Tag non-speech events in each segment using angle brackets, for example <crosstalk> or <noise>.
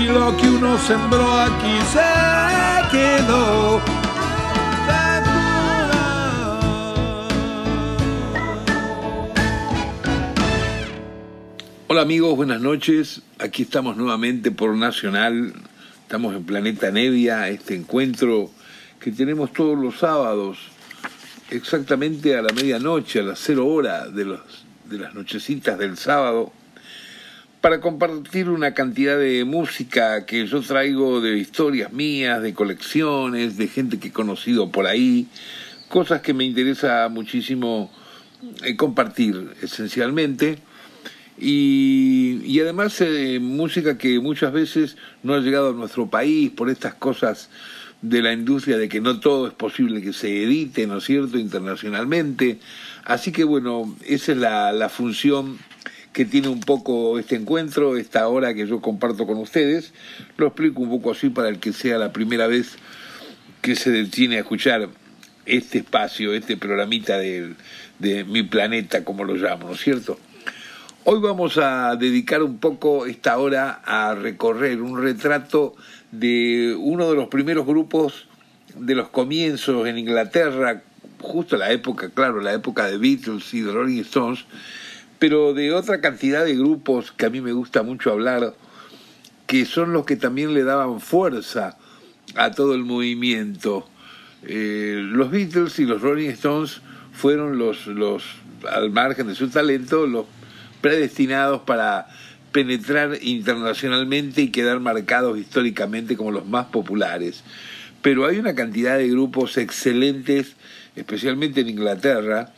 si lo que uno sembró aquí se quedó. Hola amigos, buenas noches. Aquí estamos nuevamente por Nacional. Estamos en Planeta Nevia, este encuentro que tenemos todos los sábados, exactamente a la medianoche, a las cero horas de, de las nochecitas del sábado para compartir una cantidad de música que yo traigo de historias mías, de colecciones, de gente que he conocido por ahí, cosas que me interesa muchísimo eh, compartir esencialmente. Y, además eh, música que muchas veces no ha llegado a nuestro país por estas cosas de la industria de que no todo es posible que se edite, ¿no es cierto?, internacionalmente. Así que bueno, esa es la, la función que tiene un poco este encuentro, esta hora que yo comparto con ustedes. Lo explico un poco así para el que sea la primera vez que se detiene a escuchar este espacio, este programita de, de mi planeta, como lo llamo, ¿no es cierto? Hoy vamos a dedicar un poco esta hora a recorrer un retrato de uno de los primeros grupos de los comienzos en Inglaterra, justo la época, claro, la época de Beatles y de Rolling Stones, pero de otra cantidad de grupos que a mí me gusta mucho hablar, que son los que también le daban fuerza a todo el movimiento. Eh, los Beatles y los Rolling Stones fueron los, los, al margen de su talento, los predestinados para penetrar internacionalmente y quedar marcados históricamente como los más populares. Pero hay una cantidad de grupos excelentes, especialmente en Inglaterra,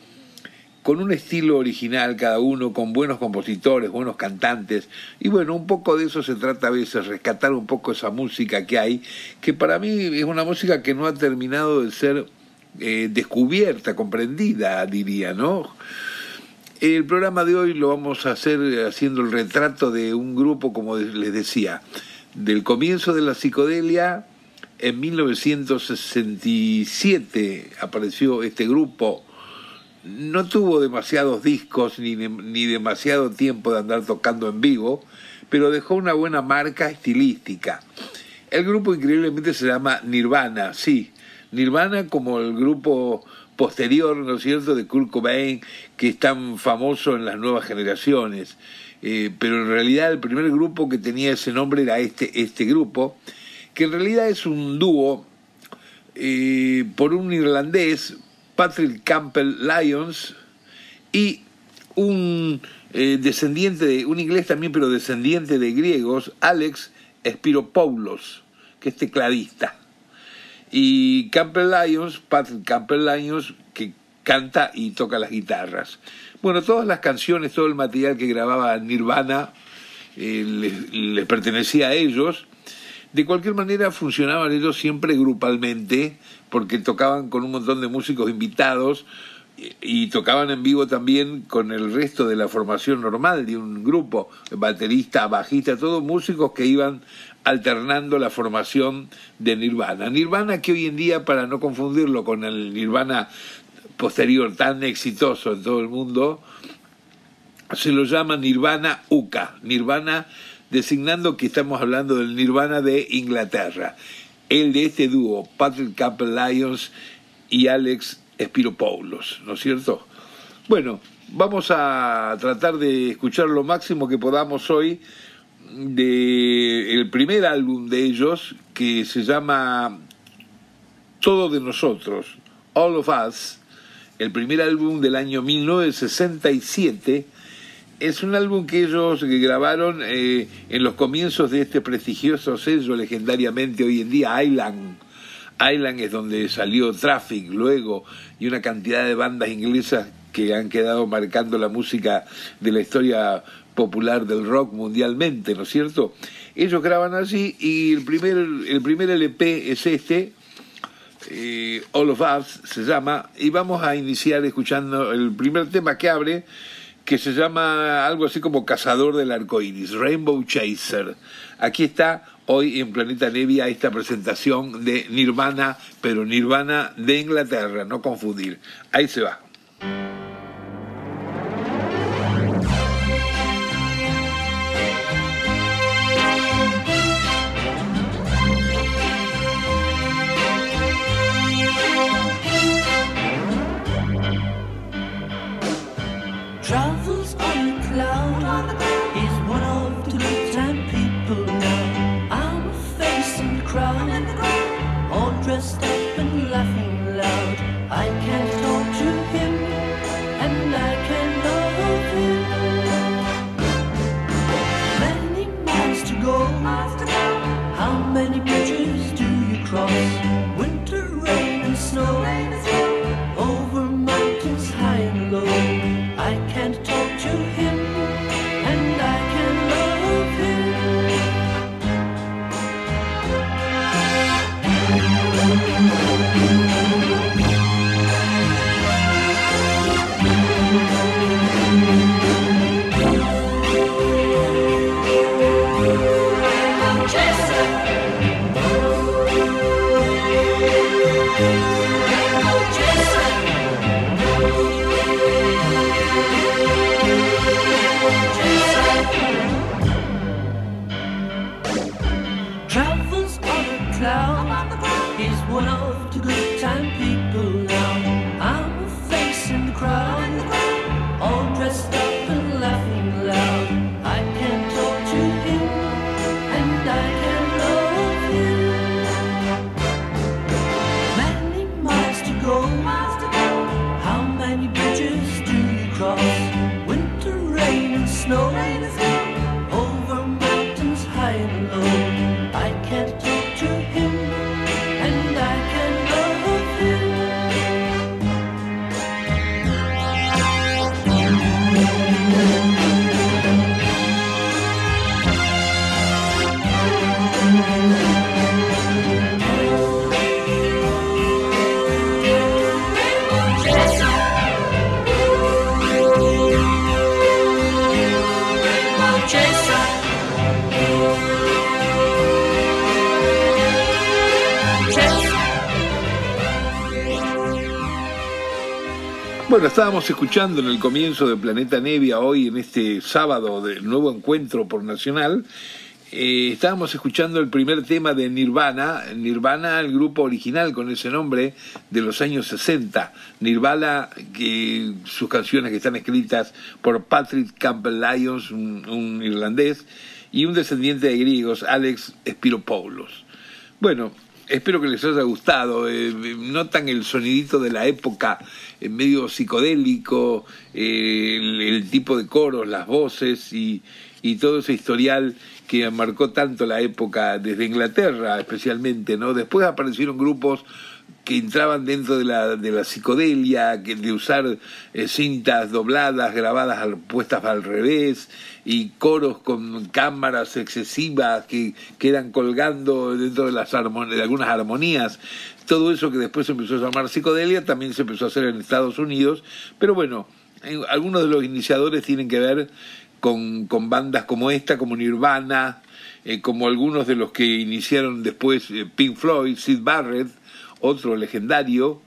con un estilo original cada uno, con buenos compositores, buenos cantantes. Y bueno, un poco de eso se trata a veces, rescatar un poco esa música que hay, que para mí es una música que no ha terminado de ser eh, descubierta, comprendida, diría, ¿no? El programa de hoy lo vamos a hacer haciendo el retrato de un grupo, como les decía, del comienzo de la psicodelia. En 1967 apareció este grupo no tuvo demasiados discos ni, ni demasiado tiempo de andar tocando en vivo, pero dejó una buena marca estilística. El grupo increíblemente se llama Nirvana, sí, Nirvana como el grupo posterior, ¿no es cierto?, de Kurt Cobain, que es tan famoso en las nuevas generaciones. Eh, pero en realidad el primer grupo que tenía ese nombre era este, este grupo, que en realidad es un dúo eh, por un irlandés, Patrick Campbell Lyons y un eh, descendiente de, un inglés también, pero descendiente de griegos, Alex Spiropoulos, que es tecladista. Y Campbell Lyons, Patrick Campbell Lyons, que canta y toca las guitarras. Bueno, todas las canciones, todo el material que grababa Nirvana eh, les pertenecía a ellos. De cualquier manera funcionaban ellos siempre grupalmente, porque tocaban con un montón de músicos invitados y, tocaban en vivo también con el resto de la formación normal de un grupo, baterista, bajista, todos músicos que iban alternando la formación de Nirvana. Nirvana que hoy en día, para no confundirlo con el Nirvana posterior tan exitoso en todo el mundo, se lo llama Nirvana Uka, Nirvana designando que estamos hablando del Nirvana de Inglaterra el de este dúo, Patrick Campbell Lyons y Alex Spiropoulos, ¿no es cierto? Bueno, vamos a tratar de escuchar lo máximo que podamos hoy de el primer álbum de ellos que se llama Todo de nosotros, All of Us, el primer álbum del año 1967 es un álbum que ellos grabaron eh, en los comienzos de este prestigioso sello legendariamente hoy en día, Island. Island es donde salió Traffic luego y una cantidad de bandas inglesas que han quedado marcando la música de la historia popular del rock mundialmente, ¿no es cierto? Ellos graban así y el primer, el primer LP es este, eh, All of Us se llama, y vamos a iniciar escuchando el primer tema que abre, que se llama algo así como Cazador del Arco Iris, Rainbow Chaser. Aquí está hoy en Planeta Nevia esta presentación de Nirvana, pero Nirvana de Inglaterra, no confundir. Ahí se va. Bueno, estábamos escuchando en el comienzo de Planeta Nevia hoy, en este sábado del nuevo encuentro por Nacional, eh, estábamos escuchando el primer tema de Nirvana, Nirvana, el grupo original con ese nombre de los años 60. Nirvana, que sus canciones que están escritas por Patrick Campbell Lyons, un, irlandés, y un descendiente de griegos, Alex Spiropoulos. Bueno, espero que les haya gustado. Eh, notan el sonidito de la época medio psicodélico, eh, el, tipo de coros, las voces y, y todo ese historial que marcó tanto la época desde Inglaterra especialmente, ¿no? Después aparecieron grupos que entraban dentro de la, de la psicodelia, que de usar eh, cintas dobladas, grabadas, al, puestas al revés, y coros con cámaras excesivas que quedan colgando dentro de, las de algunas armonías. Todo eso que después se empezó a llamar psicodelia también se empezó a hacer en Estados Unidos, pero bueno, algunos de los iniciadores tienen que ver con, con bandas como esta, como Nirvana, eh, como algunos de los que iniciaron después eh, Pink Floyd, Sid Barrett, otro legendario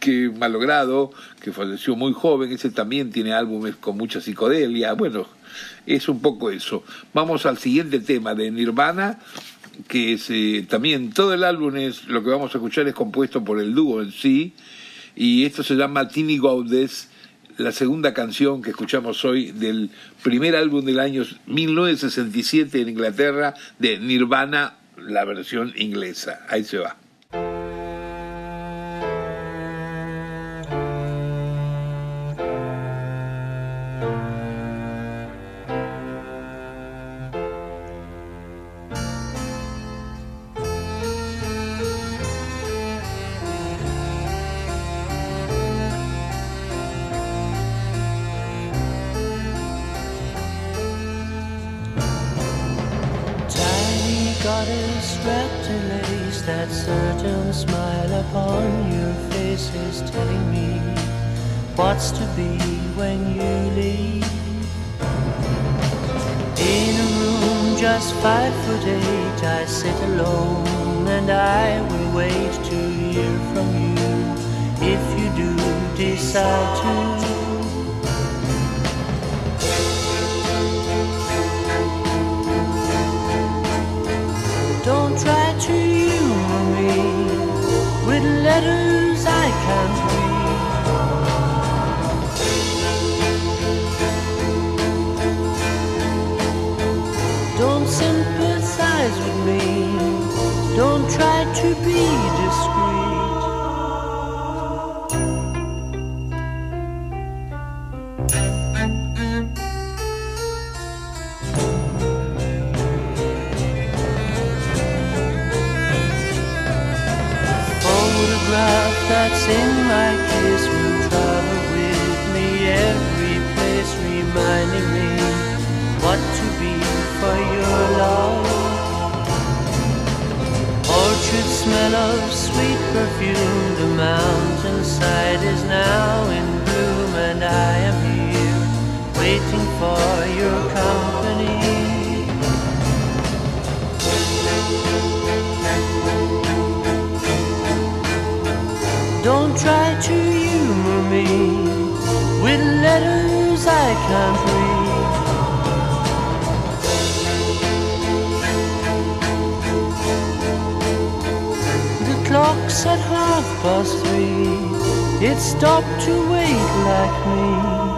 que malogrado, que falleció muy joven, ese también tiene álbumes con mucha psicodelia, bueno, es un poco eso. Vamos al siguiente tema de Nirvana, que es eh, también todo el álbum es lo que vamos a escuchar es compuesto por el dúo en sí y esto se llama Tiny Goddess la segunda canción que escuchamos hoy del primer álbum del año 1967 en Inglaterra de Nirvana la versión inglesa. Ahí se va goddess wrapped in lace, that certain smile upon your face is telling me what's to be when you leave. In a room just five foot eight, I sit alone and I will wait to hear from you if you do decide to. Letters I can't read. Don't sympathize with me. Don't try to be that's in my case will travel with me every place, reminding me what to be for your love. Orchard smell of sweet perfume, the mountainside is now in bloom, and I am here waiting for your company. Try to humor me with letters I can't read. The clock's at half past three. It stopped to wait like me.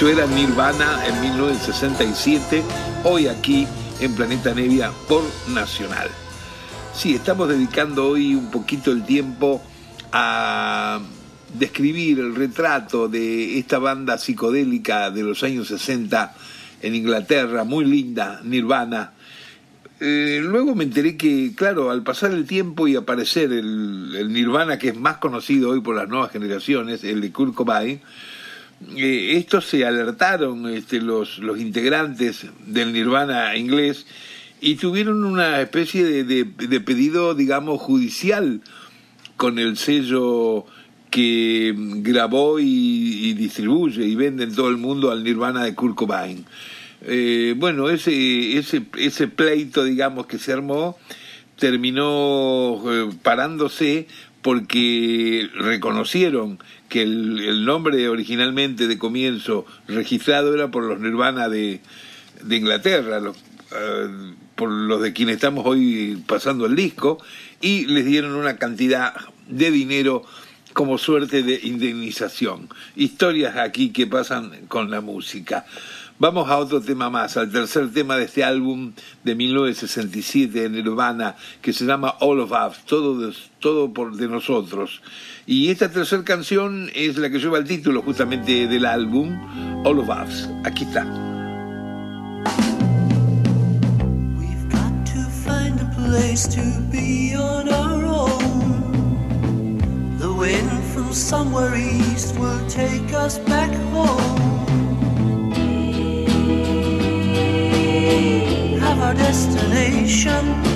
Esto era Nirvana en 1967, hoy aquí en Planeta Nevia por Nacional. Sí, estamos dedicando hoy un poquito el tiempo a describir el retrato de esta banda psicodélica de los años 60 en Inglaterra, muy linda, Nirvana. Eh, luego me enteré que, claro, al pasar el tiempo y aparecer el, el Nirvana que es más conocido hoy por las nuevas generaciones, el de Kurt Cobain, eh, estos se alertaron este, los, los integrantes del Nirvana inglés y tuvieron una especie de, de, pedido, digamos, judicial con el sello que grabó y, y, distribuye y vende en todo el mundo al Nirvana de Kurt Cobain. Eh, bueno, ese, ese, ese pleito, digamos, que se armó, terminó eh, parándose porque reconocieron que el, nombre originalmente de comienzo registrado era por los Nirvana de, de Inglaterra, los, uh, por los de quienes estamos hoy pasando el disco, y les dieron una cantidad de dinero como suerte de indemnización. Historias aquí que pasan con la música. Vamos a otro tema más, al tercer tema de este álbum de 1967 de Nirvana, que se llama All of Us, todo, de, todo por de nosotros. Y esta tercera canción es la que lleva el título justamente del álbum, All of Us. Aquí está. We've got to find a place to be on our own. The wind from somewhere east will take us back home. Come.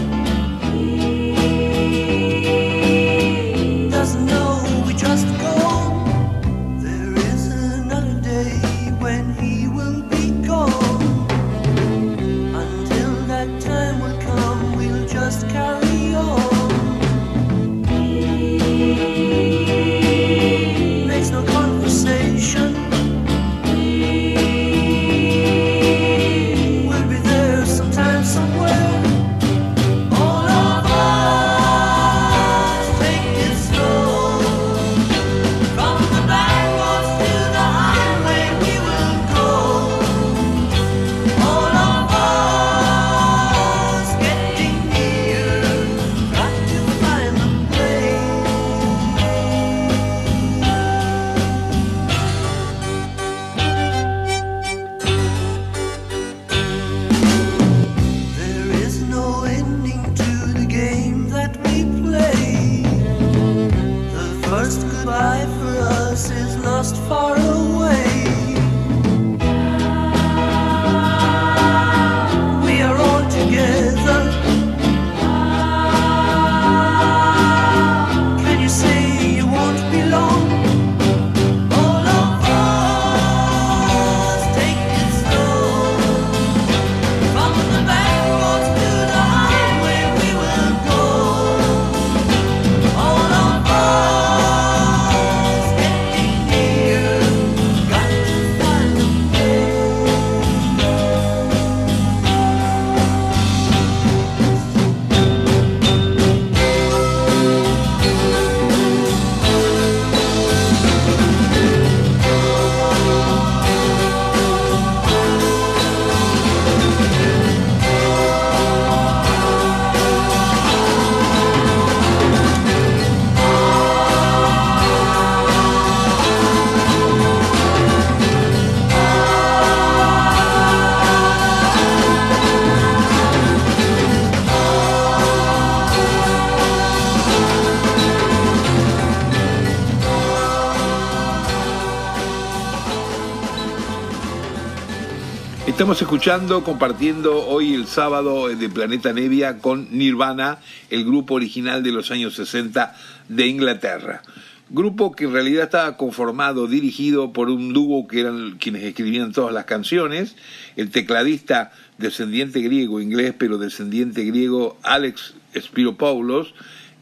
Estamos escuchando, compartiendo hoy el sábado de Planeta Nevia con Nirvana, el grupo original de los años 60 de Inglaterra. Grupo que en realidad estaba conformado, dirigido por un dúo que eran quienes escribían todas las canciones, el tecladista descendiente griego, inglés pero descendiente griego Alex Spiropoulos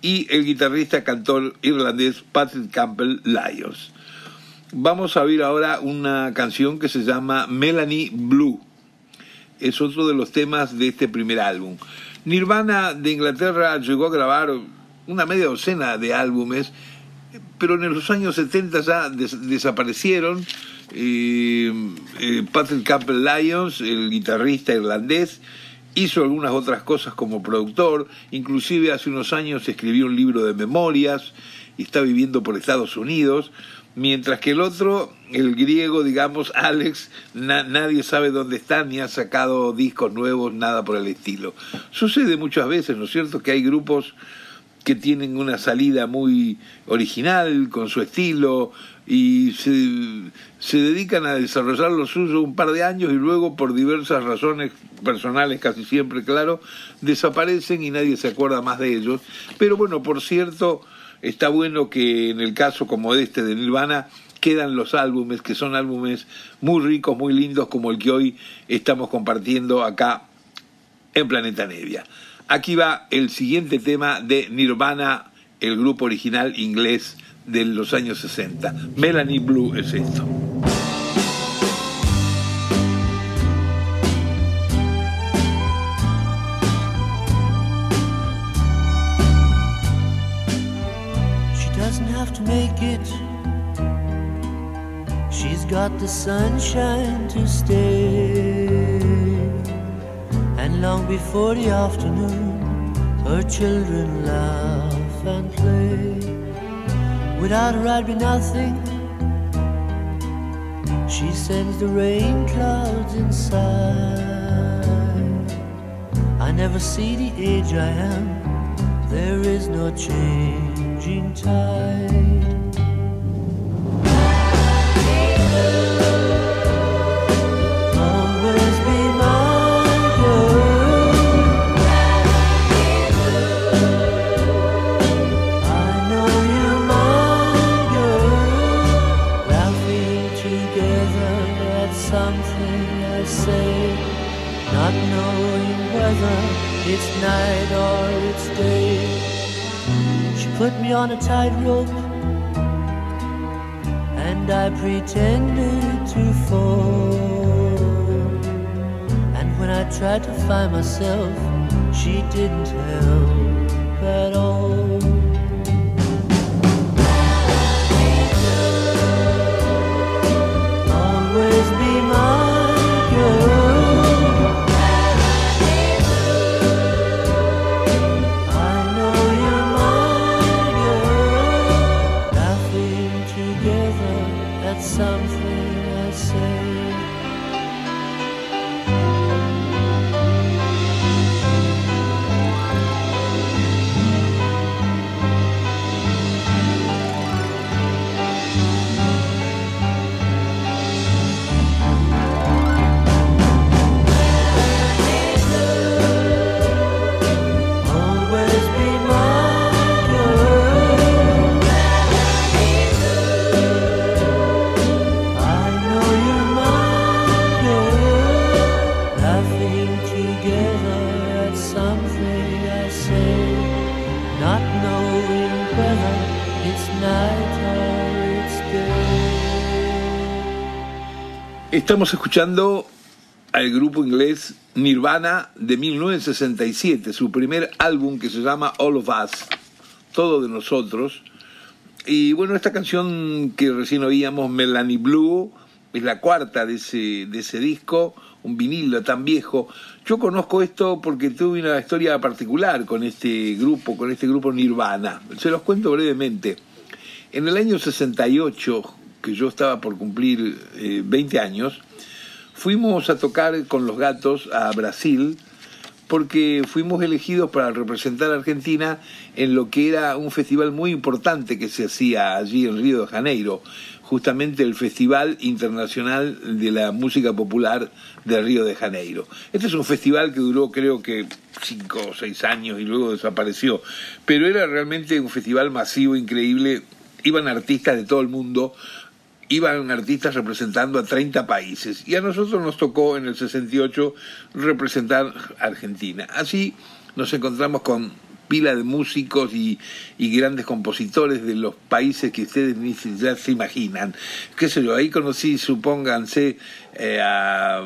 y el guitarrista cantor irlandés Patrick Campbell Lyons. Vamos a oír ahora una canción que se llama Melanie Blue. Es otro de los temas de este primer álbum. Nirvana de Inglaterra llegó a grabar una media docena de álbumes, pero en los años 70 ya des- desaparecieron. Eh, eh, Patrick Campbell Lyons, el guitarrista irlandés, hizo algunas otras cosas como productor, inclusive hace unos años escribió un libro de memorias y está viviendo por Estados Unidos, mientras que el otro, el griego, digamos, Alex, na- nadie sabe dónde está ni ha sacado discos nuevos, nada por el estilo. Sucede muchas veces, ¿no es cierto?, que hay grupos que tienen una salida muy original, con su estilo, y se, se dedican a desarrollar lo suyo un par de años y luego por diversas razones personales, casi siempre, claro, desaparecen y nadie se acuerda más de ellos. Pero bueno, por cierto, está bueno que en el caso como este de Nirvana quedan los álbumes, que son álbumes muy ricos, muy lindos, como el que hoy estamos compartiendo acá en Planeta Nevia. Aquí va el siguiente tema de Nirvana, el grupo original inglés de los años 60. Melanie Blue es esto. Make it. She's got the sunshine to stay. And long before the afternoon, her children laugh and play. Without her, I'd be nothing. She sends the rain clouds inside. I never see the age I am. There is no changing tide. She didn't help at all. Estamos escuchando al grupo inglés Nirvana de 1967, su primer álbum que se llama All of Us, todo de nosotros. Y bueno, esta canción que recién oíamos, Melanie Blue, es la cuarta de ese, de ese disco, un vinilo tan viejo. Yo conozco esto porque tuve una historia particular con este grupo, con este grupo Nirvana. Se los cuento brevemente. En el año 68, que yo estaba por cumplir eh, 20 años, fuimos a tocar con los gatos a Brasil porque fuimos elegidos para representar a Argentina en lo que era un festival muy importante que se hacía allí en Río de Janeiro, justamente el Festival Internacional de la Música Popular de Río de Janeiro. Este es un festival que duró creo que cinco o seis años y luego desapareció, pero era realmente un festival masivo, increíble, iban artistas de todo el mundo, iban artistas representando a 30 países y a nosotros nos tocó en el 68 representar Argentina. Así nos encontramos con pila de músicos y, grandes compositores de los países que ustedes ni siquiera se imaginan. Qué sé yo, ahí conocí, supónganse, eh, a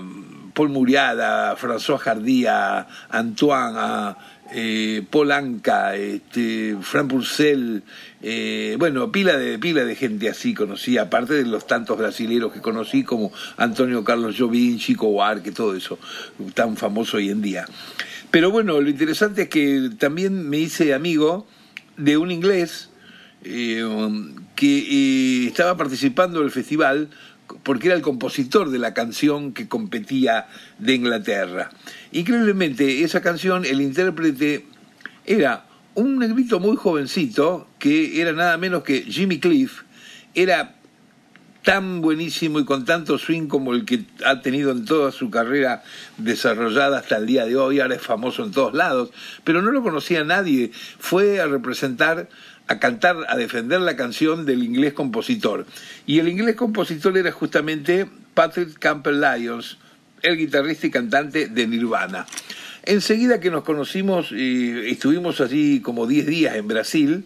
Paul Muriada, a François Hardy, a Antoine, a eh, Paul Anka, este, Fran Purcell, eh, bueno, pila de, pila de gente así conocí, aparte de los tantos brasileros que conocí como Antonio Carlos Jobim, Chico Buarque, todo eso, tan famoso hoy en día. Pero bueno, lo interesante es que también me hice amigo de un inglés eh, que eh, estaba participando del festival porque era el compositor de la canción que competía de Inglaterra. Increíblemente, esa canción, el intérprete era un negrito muy jovencito, que era nada menos que Jimmy Cliff, era tan buenísimo y con tanto swing como el que ha tenido en toda su carrera desarrollada hasta el día de hoy, ahora es famoso en todos lados, pero no lo conocía nadie, fue a representar a cantar, a defender la canción del inglés compositor. Y el inglés compositor era justamente Patrick Campbell Lyons, el guitarrista y cantante de Nirvana. Enseguida que nos conocimos, estuvimos allí como 10 días en Brasil,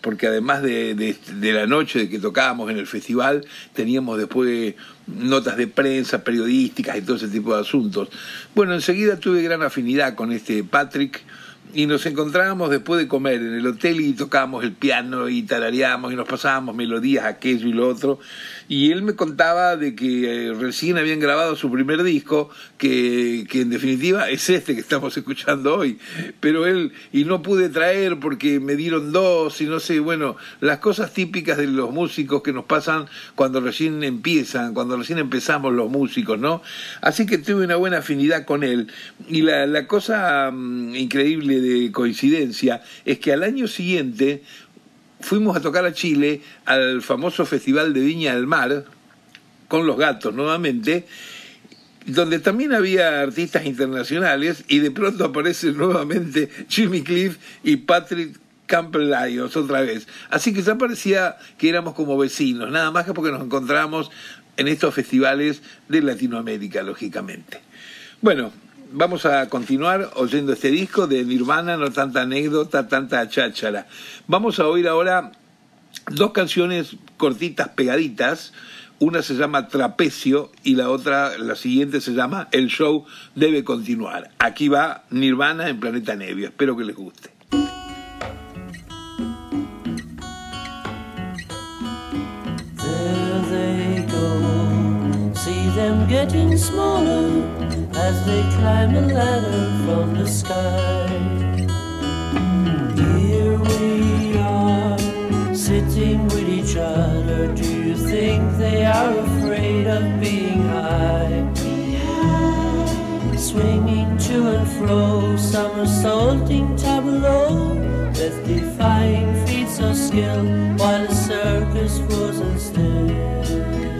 porque además de, de, de, la noche de que tocábamos en el festival, teníamos después notas de prensa, periodísticas y todo ese tipo de asuntos. Bueno, enseguida tuve gran afinidad con este Patrick y nos encontrábamos después de comer en el hotel y tocábamos el piano y tarareábamos y nos pasábamos melodías aquello y lo otro. Y él me contaba de que eh, recién habían grabado su primer disco, que, que en definitiva es este que estamos <laughs> escuchando hoy. Pero él, y no pude traer porque me dieron dos y no sé, bueno, las cosas típicas de los músicos que nos pasan cuando recién empiezan, cuando recién empezamos los músicos, ¿no? Así que tuve una buena afinidad con él. Y la, la cosa um, increíble de coincidencia es que al año siguiente fuimos a tocar a Chile al famoso Festival de Viña del Mar con los gatos nuevamente, donde también había artistas internacionales y de pronto aparecen nuevamente Jimmy Cliff y Patrick Campbell Lyons otra vez. Así que ya parecía que éramos como vecinos, nada más que porque nos encontramos en estos festivales de Latinoamérica, lógicamente. Bueno, vamos a continuar oyendo este disco de Nirvana, no tanta anécdota, tanta cháchara. Vamos a oír ahora dos canciones cortitas, pegaditas. Una se llama Trapecio y la otra, la siguiente se llama El show debe continuar. Aquí va Nirvana en Planeta Nevia. Espero que les guste. As they climb a ladder from the sky. Here we are, sitting with each other. Do you think they are afraid of being high? Swinging to and fro, somersaulting tableau, with defying feats of skill, while the circus frozen still.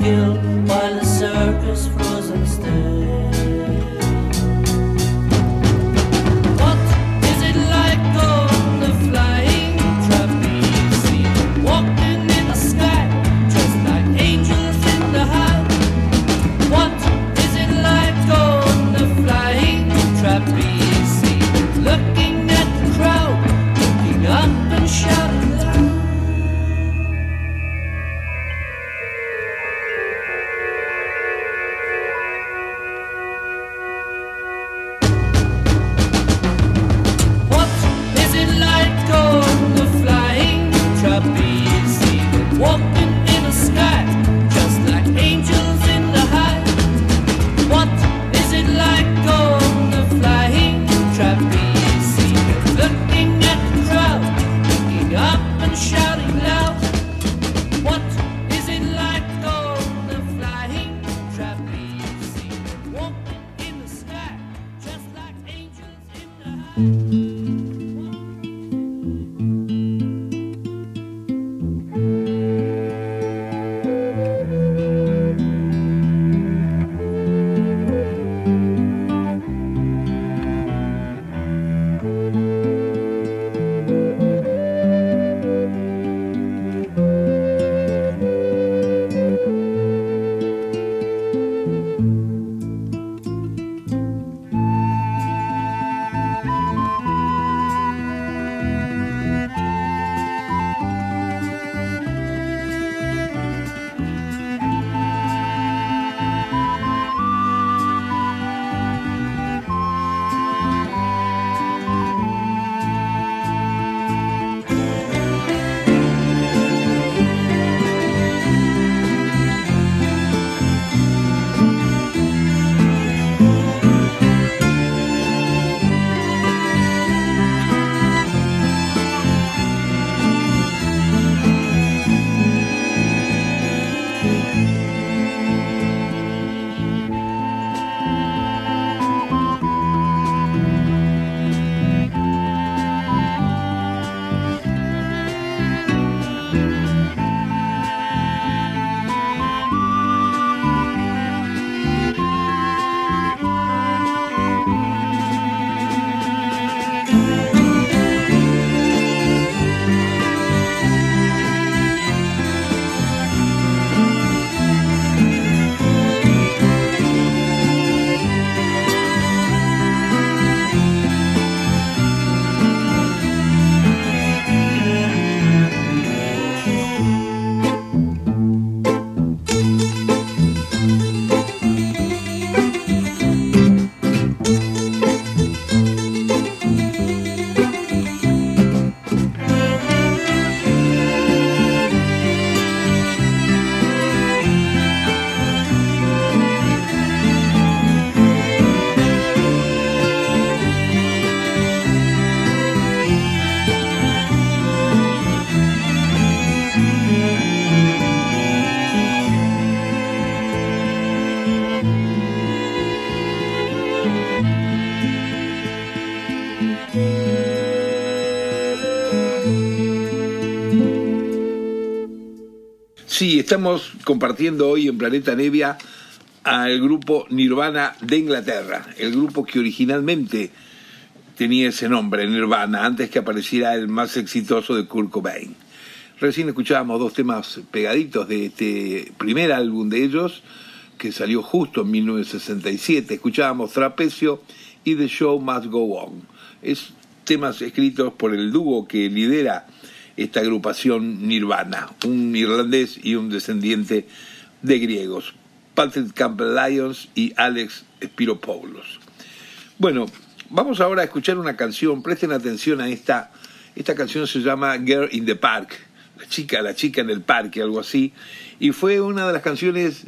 skill, estamos compartiendo hoy en Planeta Nevia al grupo Nirvana de Inglaterra, el grupo que originalmente tenía ese nombre, Nirvana, antes que apareciera el más exitoso de Kurt Cobain. Recién escuchábamos dos temas pegaditos de este primer álbum de ellos, que salió justo en 1967. Escuchábamos Trapecio y The Show Must Go On. Es temas escritos por el dúo que lidera esta agrupación Nirvana, un irlandés y un descendiente de griegos, Patrick Campbell Lyons y Alex Spiropoulos. Bueno, vamos ahora a escuchar una canción, presten atención a esta, esta canción se llama Girl in the Park, la chica, la chica en el parque, algo así, y fue una de las canciones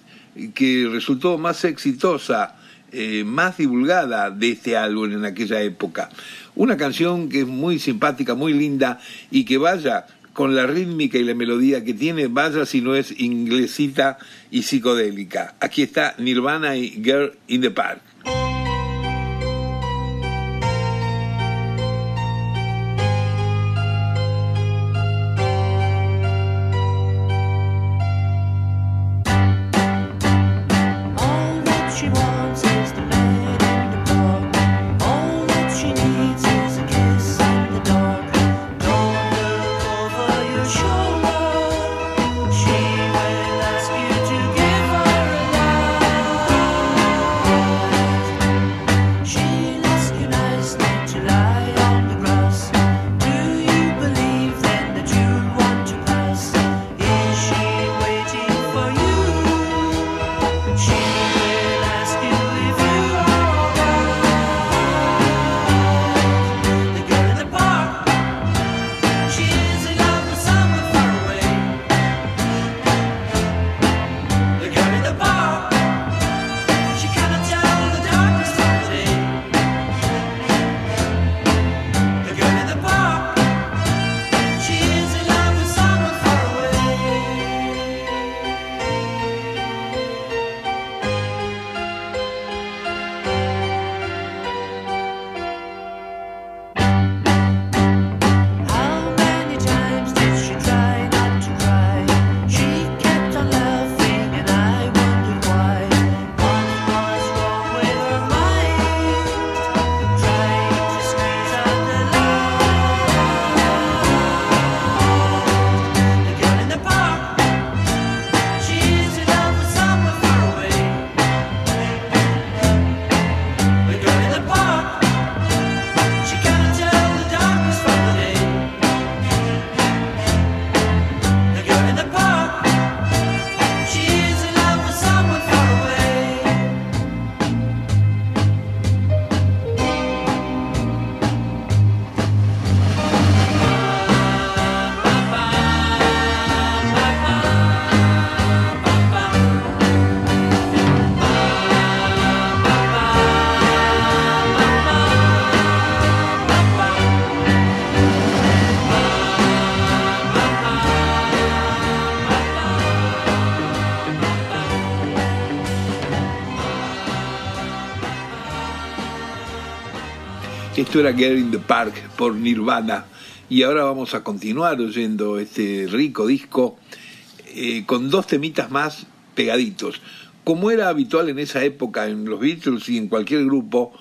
que resultó más exitosa, eh, más divulgada de este álbum en aquella época. Una canción que es muy simpática, muy linda y que vaya con la rítmica y la melodía que tiene, vaya si no es inglesita y psicodélica. Aquí está Nirvana y Girl in the Park. Esto era Get in the Park por Nirvana y ahora vamos a continuar oyendo este rico disco eh, con dos temitas más pegaditos. Como era habitual en esa época en los Beatles y en cualquier grupo,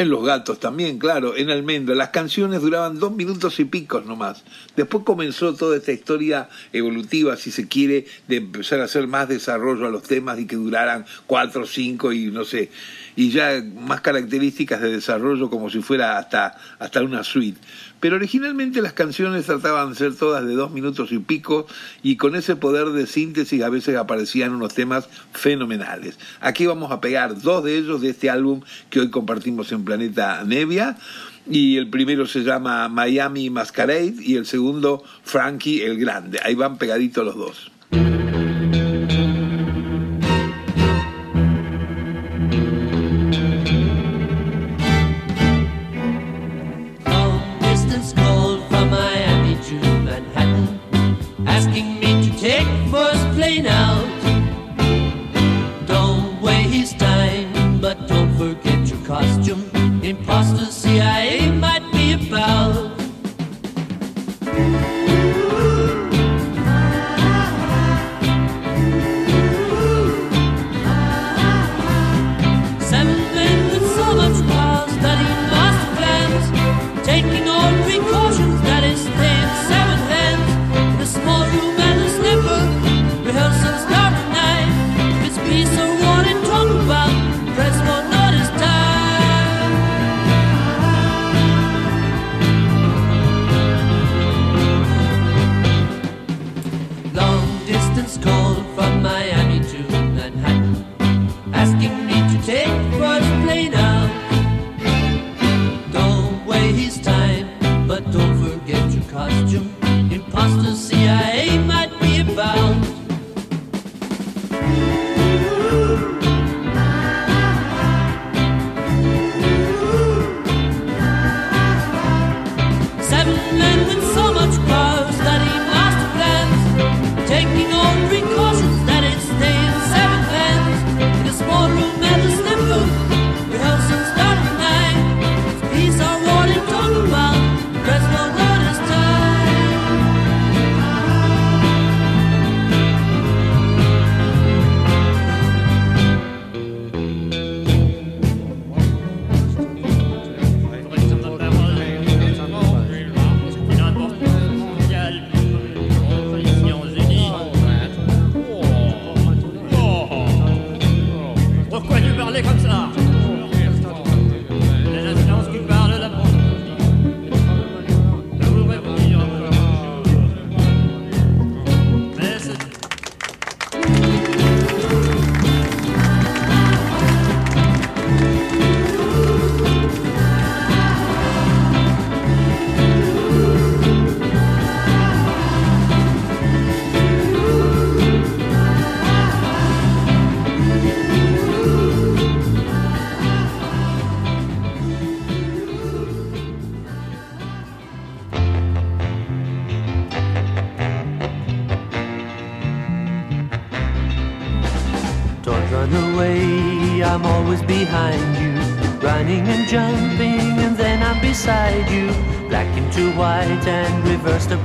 en Los Gatos también, claro, en Almendra. Las canciones duraban dos minutos y picos nomás. Después comenzó toda esta historia evolutiva, si se quiere, de empezar a hacer más desarrollo a los temas y que duraran cuatro, cinco y no sé, y ya más características de desarrollo como si fuera hasta, hasta una suite. Pero originalmente las canciones trataban de ser todas de dos minutos y pico y con ese poder de síntesis a veces aparecían unos temas fenomenales. Aquí vamos a pegar dos de ellos de este álbum que hoy compartimos en Planeta Nevia y el primero se llama Miami Masquerade y el segundo Frankie el Grande. Ahí van pegaditos los dos.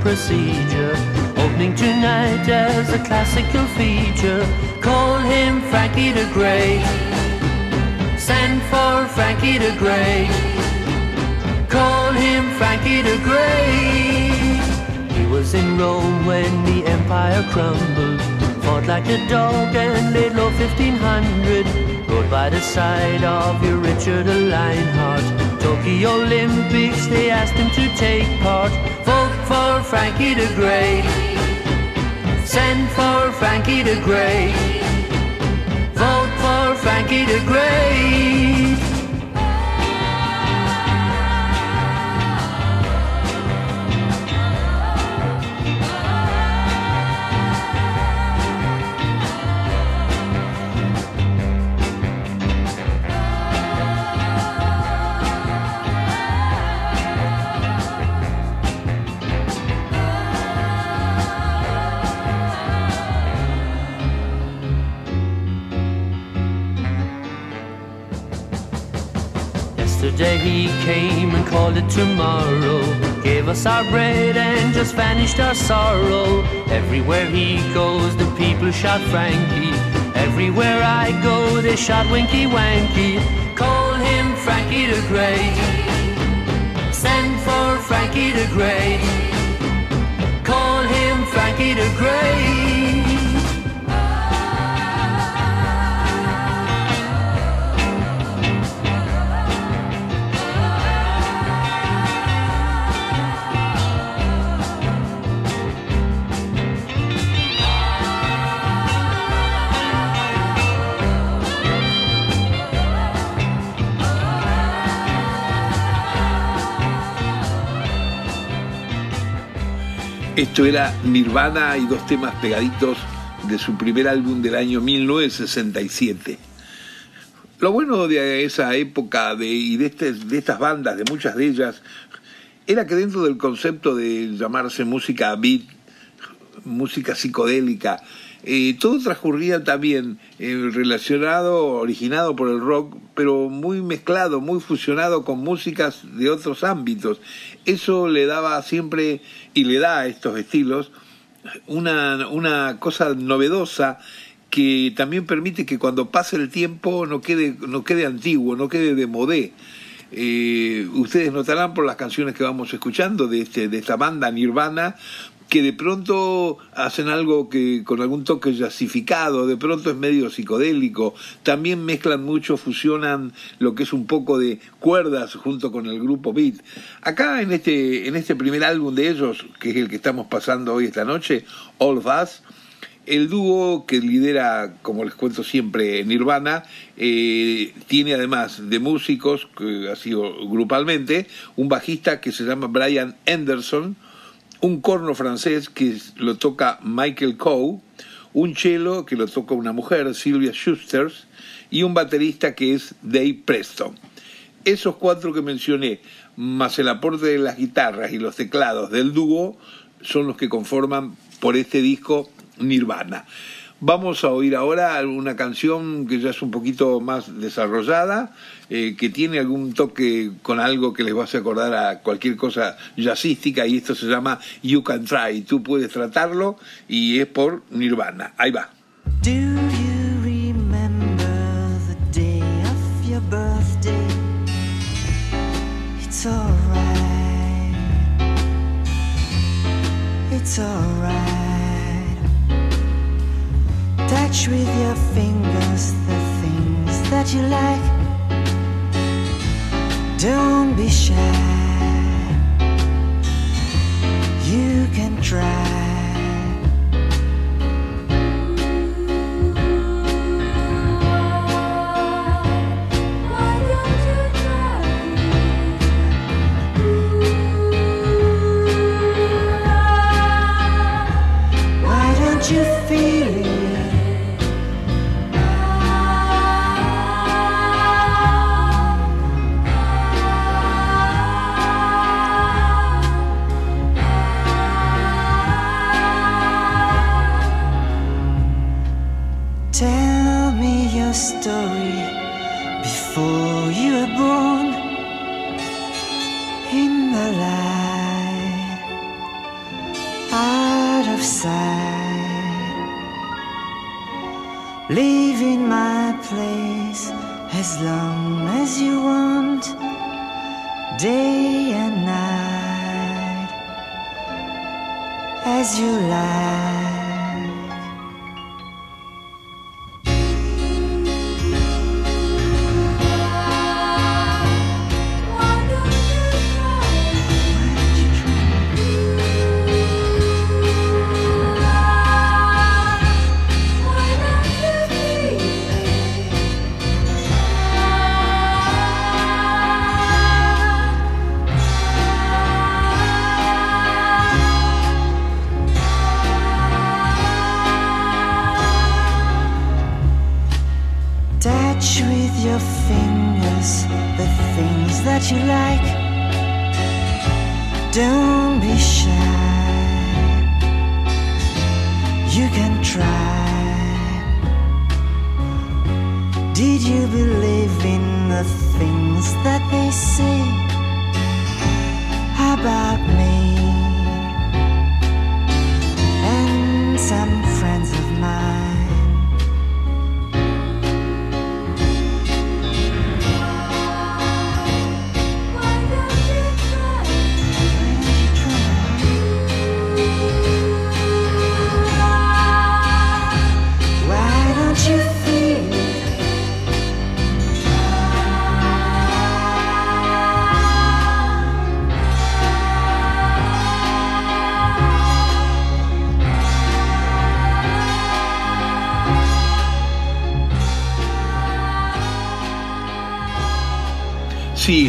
Procedure. Opening tonight as a classical feature. Call him Frankie the Great. Send for Frankie the Great. Call him Frankie the Great. He was in Rome when the empire crumbled. Fought like a dog and laid low 1500. Rode by the side of your Richard Lionheart. Tokyo Olympics, they asked him to take part. For Frankie the Great. Send for Frankie the Great. Vote for Frankie the Great. Yesterday he came and called it tomorrow. Gave us our bread and just vanished our sorrow. Everywhere he goes, the people shout Frankie. Everywhere I go, they shout Winky Wanky. Call him Frankie the Great. Send for Frankie the Great. Call him Frankie the Great. Esto era Nirvana y dos temas pegaditos de su primer álbum del año 1967. Lo bueno de esa época y de, este- de estas bandas, de muchas de ellas, era que dentro del concepto de llamarse música beat, música psicodélica, eh, todo transcurría también relacionado, originado por el rock, pero muy mezclado, muy fusionado con músicas de otros ámbitos. Eso le daba siempre, y le da a estos estilos, una, una cosa novedosa que también permite que cuando pase el tiempo no quede, no quede antiguo, no quede de modé. Eh, ustedes notarán por las canciones que vamos escuchando de, este, de esta banda Nirvana que de pronto hacen algo que con algún toque jazzificado, de pronto es medio psicodélico, también mezclan mucho, fusionan lo que es un poco de cuerdas junto con el grupo Beat. Acá en este, en este primer álbum de ellos, que es el que estamos pasando hoy esta noche, All of Us, el dúo que lidera, como les cuento siempre, Nirvana, eh, tiene además de músicos, que ha sido grupalmente, un bajista que se llama Brian Anderson, un corno francés que lo toca Michael Coe, un cello que lo toca una mujer, Sylvia Schuster, y un baterista que es Dave Preston. Esos cuatro que mencioné, más el aporte de las guitarras y los teclados del dúo, son los que conforman por este disco Nirvana. Vamos a oír ahora una canción que ya es un poquito más desarrollada, eh, que tiene algún toque con algo que les va a hacer acordar a cualquier cosa jazzística, y esto se llama You Can Try. Tú puedes tratarlo, y es por Nirvana. Ahí va. It's alright. It's alright. Touch with your fingers the things that you like. Don't be shy. You can try. As long as you want, day and night, as you like.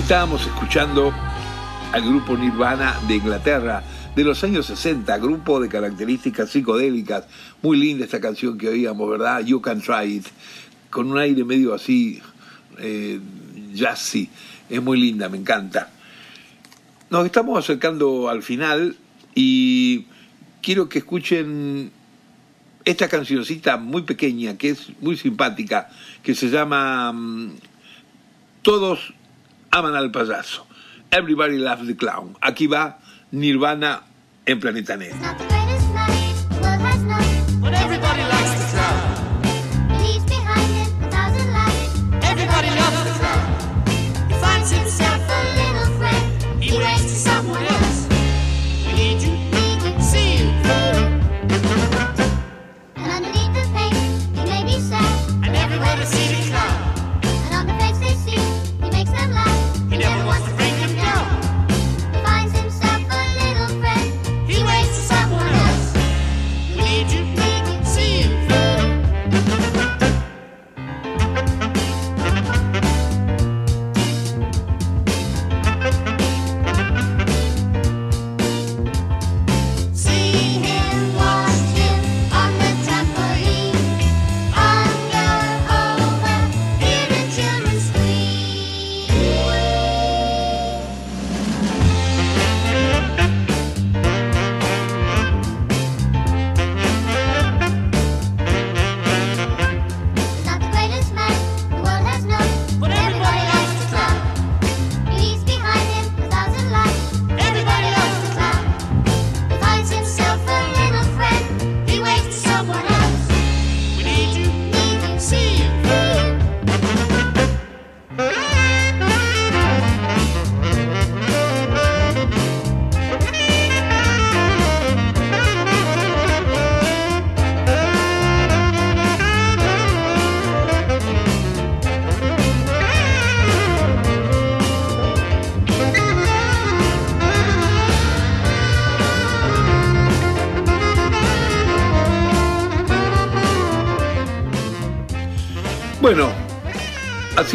Estábamos escuchando al grupo Nirvana de Inglaterra de los años 60, grupo de características psicodélicas. Muy linda esta canción que oíamos, ¿verdad? You Can Try It, con un aire medio así eh, jazzy. Es muy linda, me encanta. Nos estamos acercando al final y quiero que escuchen esta cancioncita muy pequeña, que es muy simpática, que se llama mm, Todos aman al payaso. Everybody loves the clown. Aquí va Nirvana en Planeta Negro.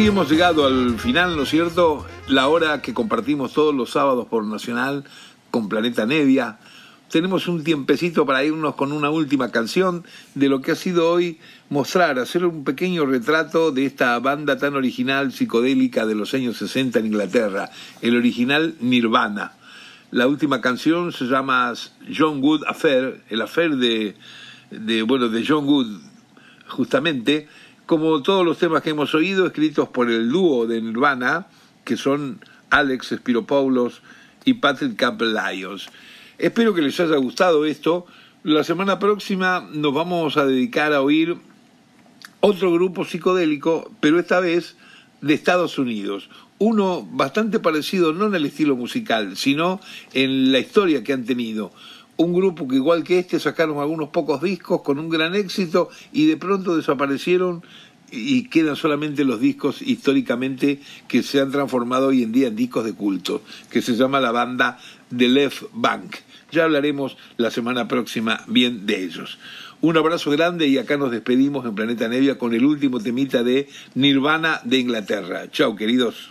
Hemos llegado al final, ¿no es cierto? La hora que compartimos todos los sábados por Nacional con Planeta Nevia. Tenemos un tiempecito para irnos con una última canción de lo que ha sido hoy mostrar, hacer un pequeño retrato de esta banda tan original psicodélica de los años 60 en Inglaterra, el original Nirvana. La última canción se llama John Wood Affair, el affair de, de bueno, de John Wood, justamente, como todos los temas que hemos oído, escritos por el dúo de Nirvana, que son Alex Spiropoulos y Patrick Campbell Lyons. Espero que les haya gustado esto. La semana próxima nos vamos a dedicar a oír otro grupo psicodélico, pero esta vez de Estados Unidos. Uno bastante parecido, no en el estilo musical, sino en la historia que han tenido. Un grupo que igual que este sacaron algunos pocos discos con un gran éxito y de pronto desaparecieron y quedan solamente los discos históricamente que se han transformado hoy en día en discos de culto, que se llama la banda The Left Bank. Ya hablaremos la semana próxima bien de ellos. Un abrazo grande y acá nos despedimos en Planeta Nevia con el último temita de Nirvana de Inglaterra. Chao, queridos.